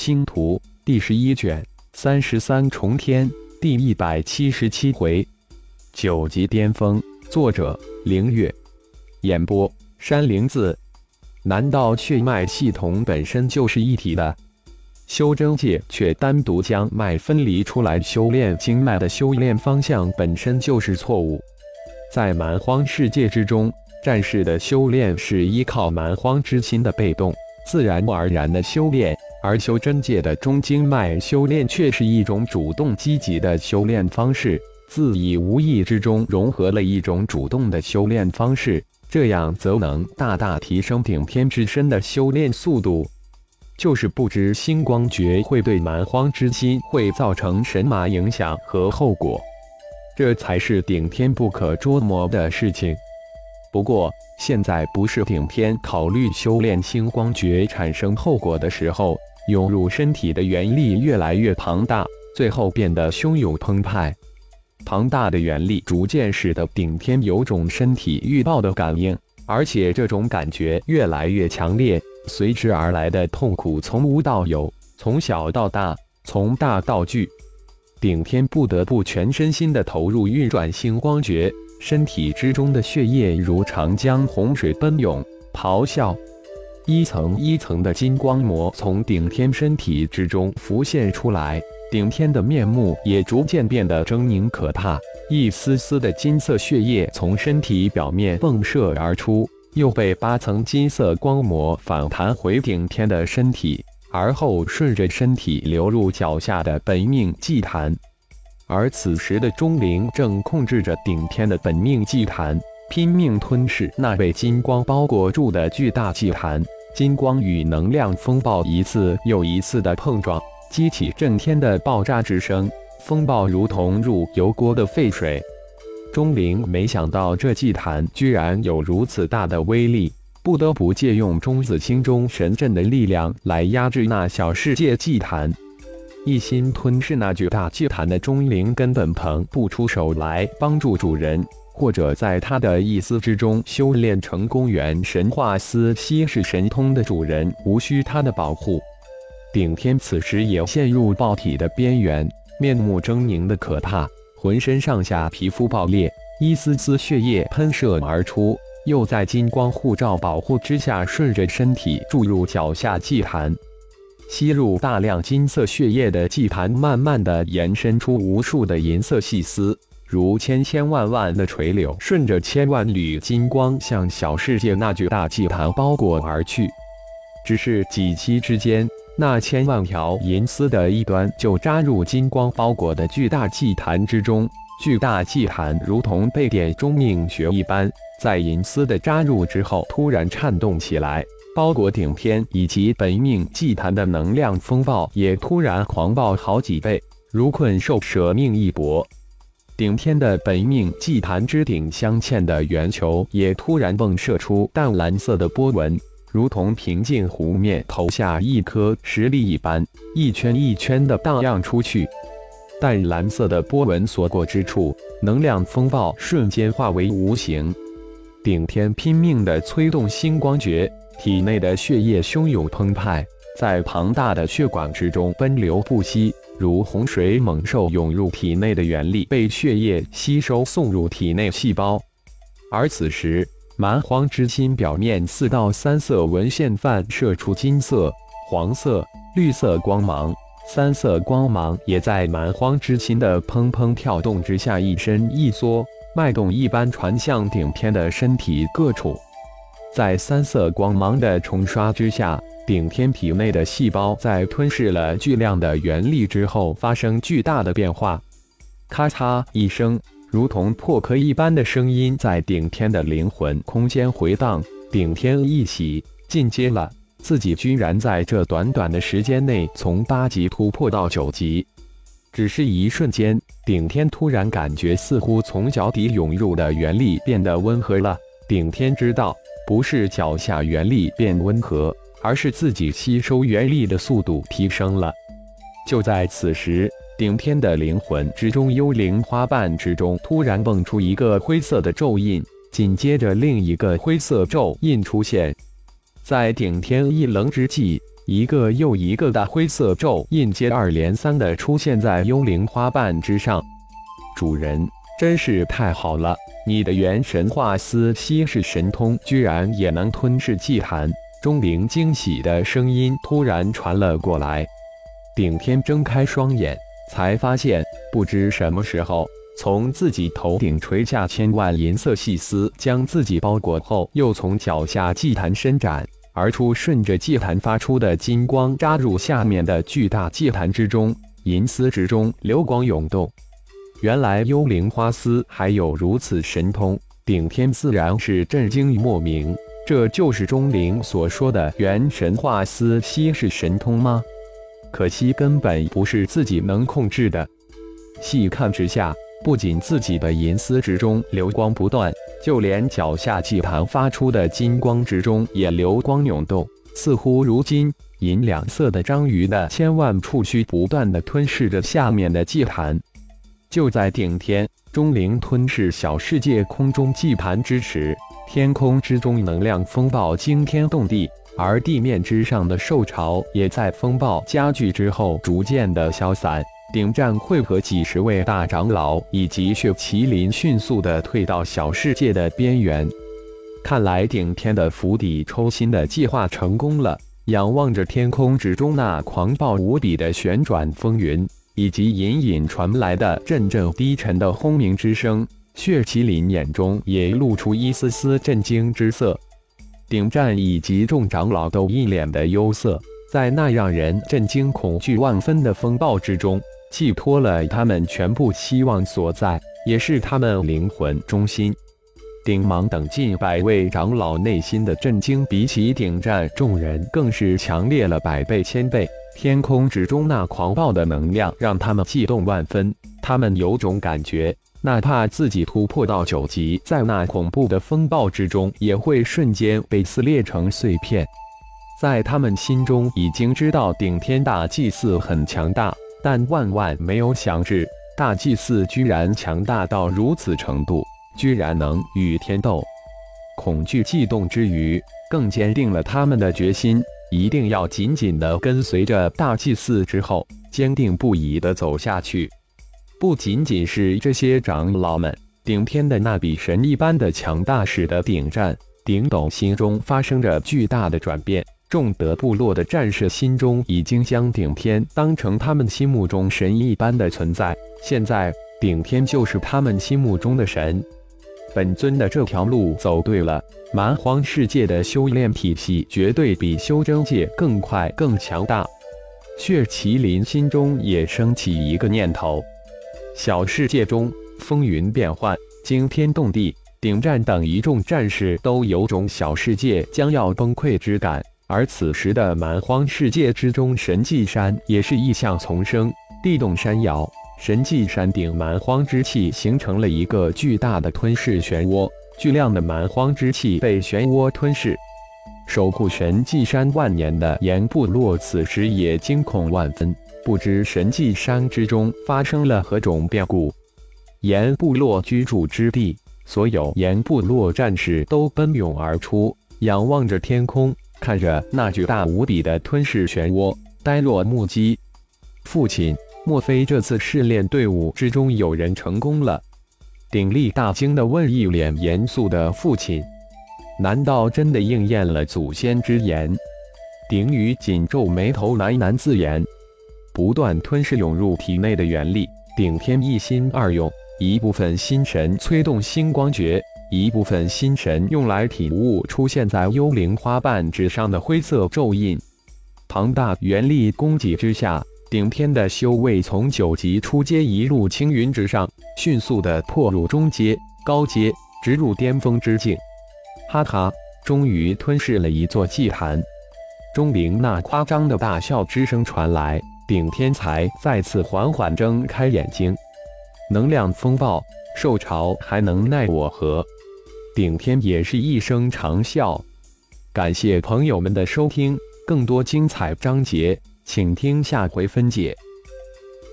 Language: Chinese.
星图第十一卷三十三重天第一百七十七回，九级巅峰。作者：凌月。演播：山灵子。难道血脉系统本身就是一体的？修真界却单独将脉分离出来修炼经脉的修炼方向本身就是错误。在蛮荒世界之中，战士的修炼是依靠蛮荒之心的被动、自然而然的修炼，而修真界的中经脉修炼却是一种主动积极的修炼方式，自以无意之中融合了一种主动的修炼方式，这样则能大大提升顶天之身的修炼速度。就是不知星光诀会对蛮荒之心会造成神马影响和后果。这才是顶天不可捉摸的事情。不过，现在不是顶天考虑修炼星光诀产生后果的时候。涌入身体的元力越来越庞大，最后变得汹涌澎湃。庞大的元力逐渐使得顶天有种身体预报的感应，而且这种感觉越来越强烈，随之而来的痛苦从无到有，从小到大，从大到巨。顶天不得不全身心的投入运转星光诀，身体之中的血液如长江洪水奔涌，咆哮。一层一层的金光膜从顶天身体之中浮现出来，顶天的面目也逐渐变得狰狞可怕。一丝丝的金色血液从身体表面迸射而出，又被八层金色光膜反弹回顶天的身体。而后顺着身体流入脚下的本命祭坛，而此时的钟灵正控制着顶天的本命祭坛，拼命吞噬那被金光包裹住的巨大祭坛。金光与能量风暴一次又一次的碰撞，激起震天的爆炸之声。风暴如同入油锅的沸水。钟灵没想到这祭坛居然有如此大的威力。不得不借用钟子星中神阵的力量来压制那小世界祭坛，一心吞噬那巨大祭坛的钟灵根本腾不出手来帮助主人，或者在他的意思之中修炼成公元神话斯稀世神通的主人无需他的保护。顶天此时也陷入爆体的边缘，面目狰狞的可怕，浑身上下皮肤爆裂，一丝丝血液喷射而出。又在金光护罩保护之下，顺着身体注入脚下祭坛，吸入大量金色血液的祭坛，慢慢的延伸出无数的银色细丝，如千千万万的垂柳，顺着千万缕金光向小世界那巨大祭坛包裹而去。只是几息之间，那千万条银丝的一端就扎入金光包裹的巨大祭坛之中，巨大祭坛如同被点中命穴一般。在银丝的扎入之后，突然颤动起来，包裹顶天以及本命祭坛的能量风暴也突然狂暴好几倍，如困兽舍命一搏。顶天的本命祭坛之顶镶嵌的圆球也突然迸射出淡蓝色的波纹，如同平静湖面投下一颗石粒一般，一圈一圈的荡漾出去。淡蓝色的波纹所过之处，能量风暴瞬间化为无形。顶天拼命地催动星光诀，体内的血液汹涌澎湃，在庞大的血管之中奔流不息，如洪水猛兽涌入体内的原力被血液吸收送入体内细胞。而此时，蛮荒之心表面四道三色纹线反射出金色、黄色、绿色光芒，三色光芒也在蛮荒之心的砰砰跳动之下一伸一缩。脉动一般传向顶天的身体各处，在三色光芒的冲刷之下，顶天体内的细胞在吞噬了巨量的元力之后，发生巨大的变化。咔嚓一声，如同破壳一般的声音在顶天的灵魂空间回荡。顶天一喜，进阶了，自己居然在这短短的时间内从八级突破到九级。只是一瞬间，顶天突然感觉似乎从脚底涌入的元力变得温和了。顶天知道，不是脚下元力变温和，而是自己吸收元力的速度提升了。就在此时，顶天的灵魂之中，幽灵花瓣之中突然蹦出一个灰色的咒印，紧接着另一个灰色咒印出现。在顶天一愣之际，一个又一个的灰色咒印接二连三的出现在幽灵花瓣之上。主人真是太好了，你的元神化丝稀世神通居然也能吞噬祭坛。钟灵惊喜的声音突然传了过来。顶天睁开双眼，才发现不知什么时候，从自己头顶垂下千万银色细丝，将自己包裹后，又从脚下祭坛伸展。而出，顺着祭坛发出的金光扎入下面的巨大祭坛之中，银丝之中流光涌动。原来幽灵花丝还有如此神通，顶天自然是震惊莫名。这就是钟灵所说的元神化丝稀世神通吗？可惜根本不是自己能控制的。细看之下。不仅自己的银丝之中流光不断，就连脚下祭坛发出的金光之中也流光涌动，似乎如今银两色的章鱼的千万触须不断的吞噬着下面的祭坛。就在顶天钟灵吞噬小世界空中祭坛之时，天空之中能量风暴惊天动地，而地面之上的兽潮也在风暴加剧之后逐渐的消散。顶战会和几十位大长老以及血麒麟迅速的退到小世界的边缘。看来顶天的釜底抽薪的计划成功了。仰望着天空之中那狂暴无比的旋转风云，以及隐隐传来的阵阵低沉的轰鸣之声，血麒麟眼中也露出一丝丝震惊之色。顶战以及众长老都一脸的忧色，在那让人震惊恐惧万分的风暴之中。寄托了他们全部希望所在，也是他们灵魂中心。顶芒等近百位长老内心的震惊，比起顶战众人更是强烈了百倍千倍。天空之中那狂暴的能量让他们悸动万分，他们有种感觉，哪怕自己突破到九级，在那恐怖的风暴之中，也会瞬间被撕裂成碎片。在他们心中，已经知道顶天大祭司很强大。但万万没有想至，大祭司居然强大到如此程度，居然能与天斗。恐惧悸动之余，更坚定了他们的决心，一定要紧紧地跟随着大祭司之后，坚定不移地走下去。不仅仅是这些长老们，顶天的那比神一般的强大，使得顶战、顶斗心中发生着巨大的转变。众德部落的战士心中已经将顶天当成他们心目中神一般的存在，现在顶天就是他们心目中的神。本尊的这条路走对了，蛮荒世界的修炼体系绝对比修真界更快更强大。血麒麟心中也升起一个念头：小世界中风云变幻，惊天动地，顶战等一众战士都有种小世界将要崩溃之感。而此时的蛮荒世界之中，神迹山也是异象丛生，地动山摇，神迹山顶蛮荒之气形成了一个巨大的吞噬漩涡，巨量的蛮荒之气被漩涡吞噬。守护神迹山万年的岩部落此时也惊恐万分，不知神迹山之中发生了何种变故。岩部落居住之地，所有岩部落战士都奔涌而出，仰望着天空。看着那巨大无比的吞噬漩涡，呆若木鸡。父亲，莫非这次试炼队伍之中有人成功了？鼎力大惊地问一脸严肃的父亲：“难道真的应验了祖先之言？”鼎宇紧皱眉头，喃喃自言：“不断吞噬涌入体内的元力，顶天一心二用，一部分心神催动星光诀。”一部分心神用来体悟出现在幽灵花瓣纸上的灰色咒印，庞大元力供给之下，顶天的修为从九级初阶一路青云直上，迅速的破入中阶、高阶，直入巅峰之境。哈哈，终于吞噬了一座祭坛！钟灵那夸张的大笑之声传来，顶天才再次缓缓睁开眼睛。能量风暴，受潮还能奈我何？顶天也是一声长啸，感谢朋友们的收听，更多精彩章节，请听下回分解。